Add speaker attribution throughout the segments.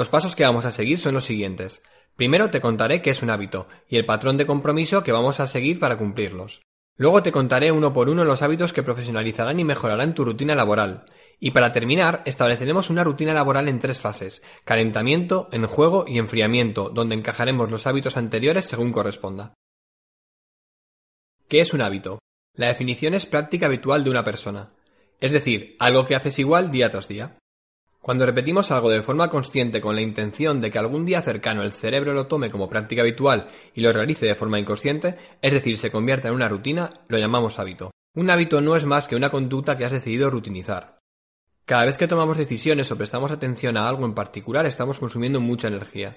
Speaker 1: Los pasos que vamos a seguir son los siguientes. Primero te contaré qué es un hábito y el patrón de compromiso que vamos a seguir para cumplirlos. Luego te contaré uno por uno los hábitos que profesionalizarán y mejorarán tu rutina laboral. Y para terminar, estableceremos una rutina laboral en tres fases, calentamiento, enjuego y enfriamiento, donde encajaremos los hábitos anteriores según corresponda. ¿Qué es un hábito? La definición es práctica habitual de una persona, es decir, algo que haces igual día tras día. Cuando repetimos algo de forma consciente con la intención de que algún día cercano el cerebro lo tome como práctica habitual y lo realice de forma inconsciente, es decir, se convierta en una rutina, lo llamamos hábito. Un hábito no es más que una conducta que has decidido rutinizar. Cada vez que tomamos decisiones o prestamos atención a algo en particular estamos consumiendo mucha energía.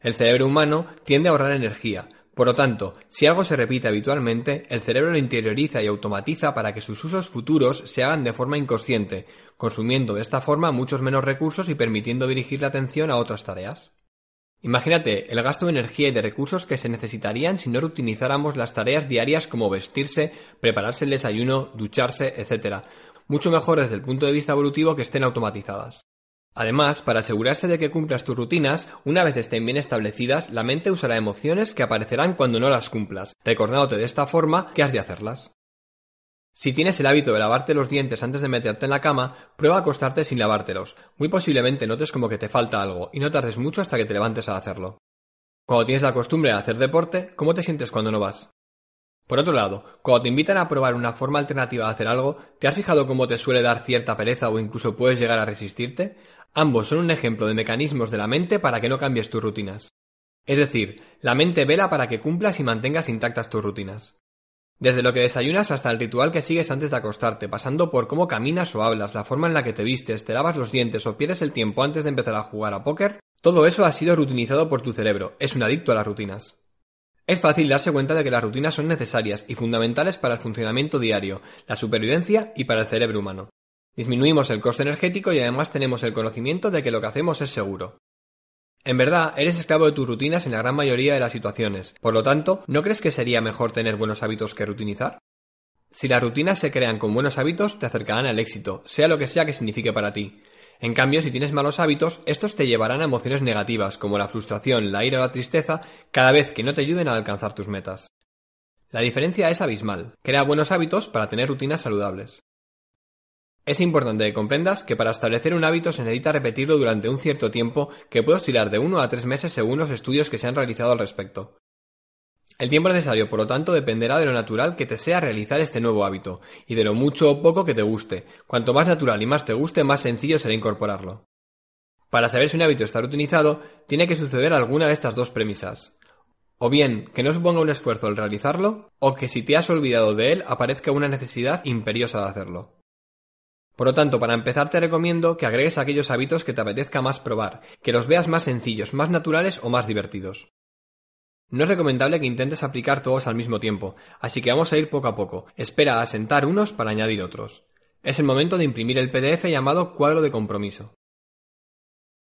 Speaker 1: El cerebro humano tiende a ahorrar energía, por lo tanto, si algo se repite habitualmente, el cerebro lo interioriza y automatiza para que sus usos futuros se hagan de forma inconsciente, consumiendo de esta forma muchos menos recursos y permitiendo dirigir la atención a otras tareas. Imagínate el gasto de energía y de recursos que se necesitarían si no reutilizáramos las tareas diarias como vestirse, prepararse el desayuno, ducharse, etc. Mucho mejor desde el punto de vista evolutivo que estén automatizadas. Además, para asegurarse de que cumplas tus rutinas, una vez estén bien establecidas, la mente usará emociones que aparecerán cuando no las cumplas, recordándote de esta forma que has de hacerlas. Si tienes el hábito de lavarte los dientes antes de meterte en la cama, prueba a acostarte sin lavártelos. Muy posiblemente notes como que te falta algo y no tardes mucho hasta que te levantes a hacerlo. Cuando tienes la costumbre de hacer deporte, ¿cómo te sientes cuando no vas? Por otro lado, cuando te invitan a probar una forma alternativa de hacer algo, ¿te has fijado cómo te suele dar cierta pereza o incluso puedes llegar a resistirte? Ambos son un ejemplo de mecanismos de la mente para que no cambies tus rutinas. Es decir, la mente vela para que cumplas y mantengas intactas tus rutinas. Desde lo que desayunas hasta el ritual que sigues antes de acostarte, pasando por cómo caminas o hablas, la forma en la que te vistes, te lavas los dientes o pierdes el tiempo antes de empezar a jugar a póker, todo eso ha sido rutinizado por tu cerebro, es un adicto a las rutinas. Es fácil darse cuenta de que las rutinas son necesarias y fundamentales para el funcionamiento diario, la supervivencia y para el cerebro humano. Disminuimos el coste energético y además tenemos el conocimiento de que lo que hacemos es seguro. En verdad, eres esclavo de tus rutinas en la gran mayoría de las situaciones. Por lo tanto, ¿no crees que sería mejor tener buenos hábitos que rutinizar? Si las rutinas se crean con buenos hábitos, te acercarán al éxito, sea lo que sea que signifique para ti. En cambio, si tienes malos hábitos, estos te llevarán a emociones negativas, como la frustración, la ira o la tristeza, cada vez que no te ayuden a alcanzar tus metas. La diferencia es abismal. Crea buenos hábitos para tener rutinas saludables. Es importante que comprendas que para establecer un hábito se necesita repetirlo durante un cierto tiempo que puede oscilar de uno a tres meses según los estudios que se han realizado al respecto. El tiempo necesario, por lo tanto, dependerá de lo natural que te sea realizar este nuevo hábito, y de lo mucho o poco que te guste. Cuanto más natural y más te guste, más sencillo será incorporarlo. Para saber si un hábito está utilizado, tiene que suceder alguna de estas dos premisas. O bien que no suponga un esfuerzo el realizarlo, o que si te has olvidado de él aparezca una necesidad imperiosa de hacerlo. Por lo tanto, para empezar te recomiendo que agregues aquellos hábitos que te apetezca más probar, que los veas más sencillos, más naturales o más divertidos. No es recomendable que intentes aplicar todos al mismo tiempo, así que vamos a ir poco a poco. Espera a asentar unos para añadir otros. Es el momento de imprimir el PDF llamado cuadro de compromiso.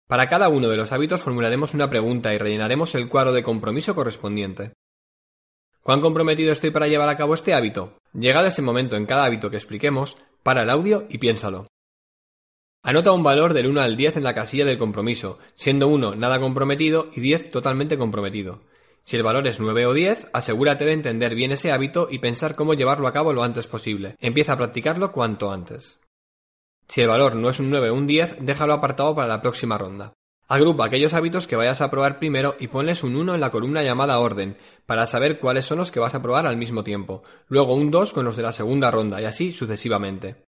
Speaker 1: Para cada uno de los hábitos formularemos una pregunta y rellenaremos el cuadro de compromiso correspondiente. ¿Cuán comprometido estoy para llevar a cabo este hábito? Llegado ese momento en cada hábito que expliquemos, para el audio y piénsalo. Anota un valor del 1 al 10 en la casilla del compromiso, siendo 1 nada comprometido y 10 totalmente comprometido. Si el valor es 9 o 10, asegúrate de entender bien ese hábito y pensar cómo llevarlo a cabo lo antes posible. Empieza a practicarlo cuanto antes. Si el valor no es un 9 o un 10, déjalo apartado para la próxima ronda. Agrupa aquellos hábitos que vayas a probar primero y ponles un 1 en la columna llamada orden, para saber cuáles son los que vas a probar al mismo tiempo. Luego un 2 con los de la segunda ronda y así sucesivamente.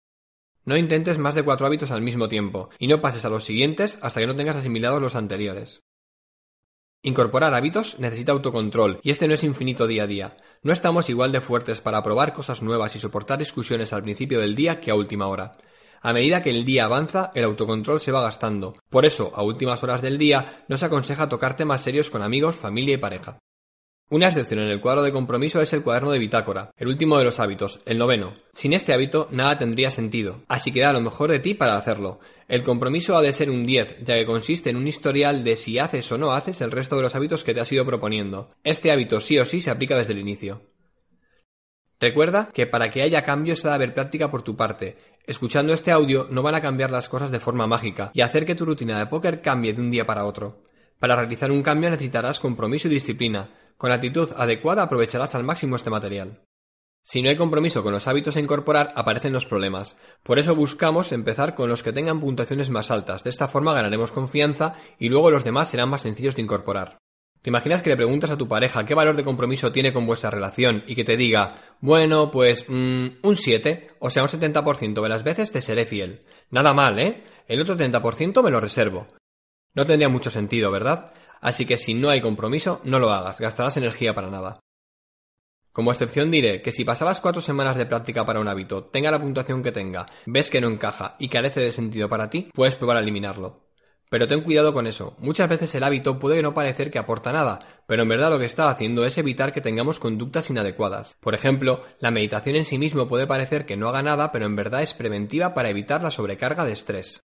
Speaker 1: No intentes más de 4 hábitos al mismo tiempo y no pases a los siguientes hasta que no tengas asimilados los anteriores. Incorporar hábitos necesita autocontrol, y este no es infinito día a día. No estamos igual de fuertes para probar cosas nuevas y soportar discusiones al principio del día que a última hora. A medida que el día avanza, el autocontrol se va gastando. Por eso, a últimas horas del día, no se aconseja tocar temas serios con amigos, familia y pareja. Una excepción en el cuadro de compromiso es el cuaderno de bitácora, el último de los hábitos, el noveno. Sin este hábito nada tendría sentido, así que da lo mejor de ti para hacerlo. El compromiso ha de ser un 10, ya que consiste en un historial de si haces o no haces el resto de los hábitos que te has ido proponiendo. Este hábito sí o sí se aplica desde el inicio. Recuerda que para que haya cambio se ha de haber práctica por tu parte. Escuchando este audio no van a cambiar las cosas de forma mágica y hacer que tu rutina de póker cambie de un día para otro. Para realizar un cambio necesitarás compromiso y disciplina. Con la actitud adecuada aprovecharás al máximo este material. Si no hay compromiso con los hábitos a incorporar, aparecen los problemas. Por eso buscamos empezar con los que tengan puntuaciones más altas. De esta forma ganaremos confianza y luego los demás serán más sencillos de incorporar. ¿Te imaginas que le preguntas a tu pareja qué valor de compromiso tiene con vuestra relación y que te diga, bueno, pues mm, un 7, o sea, un 70% de las veces te seré fiel? Nada mal, ¿eh? El otro 30% me lo reservo. No tendría mucho sentido, ¿verdad? Así que si no hay compromiso, no lo hagas, gastarás energía para nada. Como excepción diré que si pasabas cuatro semanas de práctica para un hábito, tenga la puntuación que tenga, ves que no encaja y carece de sentido para ti, puedes probar a eliminarlo. Pero ten cuidado con eso. Muchas veces el hábito puede no parecer que aporta nada, pero en verdad lo que está haciendo es evitar que tengamos conductas inadecuadas. Por ejemplo, la meditación en sí mismo puede parecer que no haga nada, pero en verdad es preventiva para evitar la sobrecarga de estrés.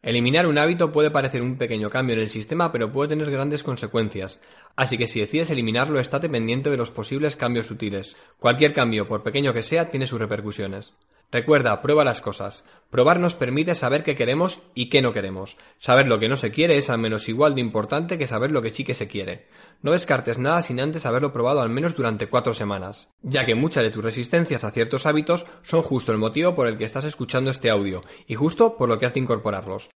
Speaker 1: Eliminar un hábito puede parecer un pequeño cambio en el sistema, pero puede tener grandes consecuencias. Así que si decides eliminarlo, estate pendiente de los posibles cambios útiles. Cualquier cambio, por pequeño que sea, tiene sus repercusiones. Recuerda, prueba las cosas. Probar nos permite saber qué queremos y qué no queremos. Saber lo que no se quiere es al menos igual de importante que saber lo que sí que se quiere. No descartes nada sin antes haberlo probado al menos durante cuatro semanas, ya que muchas de tus resistencias a ciertos hábitos son justo el motivo por el que estás escuchando este audio y justo por lo que has de incorporarlos.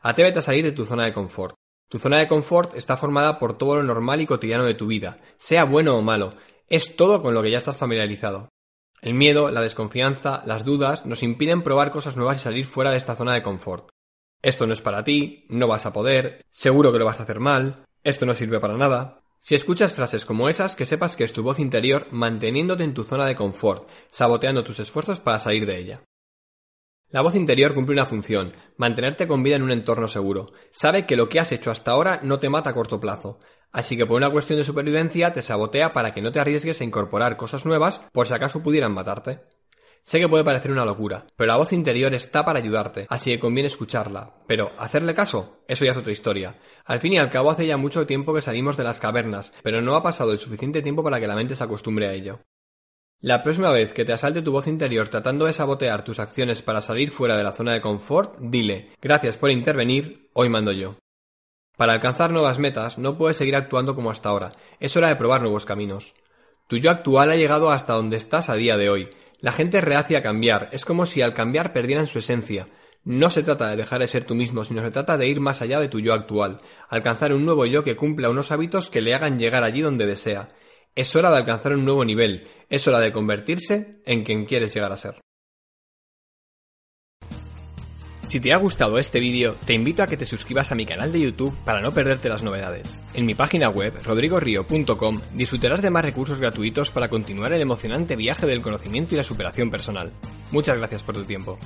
Speaker 1: Atrévete a salir de tu zona de confort. Tu zona de confort está formada por todo lo normal y cotidiano de tu vida, sea bueno o malo, es todo con lo que ya estás familiarizado. El miedo, la desconfianza, las dudas nos impiden probar cosas nuevas y salir fuera de esta zona de confort. Esto no es para ti, no vas a poder, seguro que lo vas a hacer mal, esto no sirve para nada. Si escuchas frases como esas, que sepas que es tu voz interior manteniéndote en tu zona de confort, saboteando tus esfuerzos para salir de ella. La voz interior cumple una función, mantenerte con vida en un entorno seguro. Sabe que lo que has hecho hasta ahora no te mata a corto plazo. Así que por una cuestión de supervivencia te sabotea para que no te arriesgues a incorporar cosas nuevas por si acaso pudieran matarte. Sé que puede parecer una locura, pero la voz interior está para ayudarte, así que conviene escucharla. Pero, ¿hacerle caso? Eso ya es otra historia. Al fin y al cabo hace ya mucho tiempo que salimos de las cavernas, pero no ha pasado el suficiente tiempo para que la mente se acostumbre a ello. La próxima vez que te asalte tu voz interior tratando de sabotear tus acciones para salir fuera de la zona de confort, dile, gracias por intervenir, hoy mando yo. Para alcanzar nuevas metas no puedes seguir actuando como hasta ahora, es hora de probar nuevos caminos. Tu yo actual ha llegado hasta donde estás a día de hoy. La gente reacia a cambiar, es como si al cambiar perdieran su esencia. No se trata de dejar de ser tú mismo, sino se trata de ir más allá de tu yo actual, alcanzar un nuevo yo que cumpla unos hábitos que le hagan llegar allí donde desea. Es hora de alcanzar un nuevo nivel, es hora de convertirse en quien quieres llegar a ser. Si te ha gustado este vídeo, te invito a que te suscribas a mi canal de YouTube para no perderte las novedades. En mi página web, rodrigorio.com, disfrutarás de más recursos gratuitos para continuar el emocionante viaje del conocimiento y la superación personal. Muchas gracias por tu tiempo.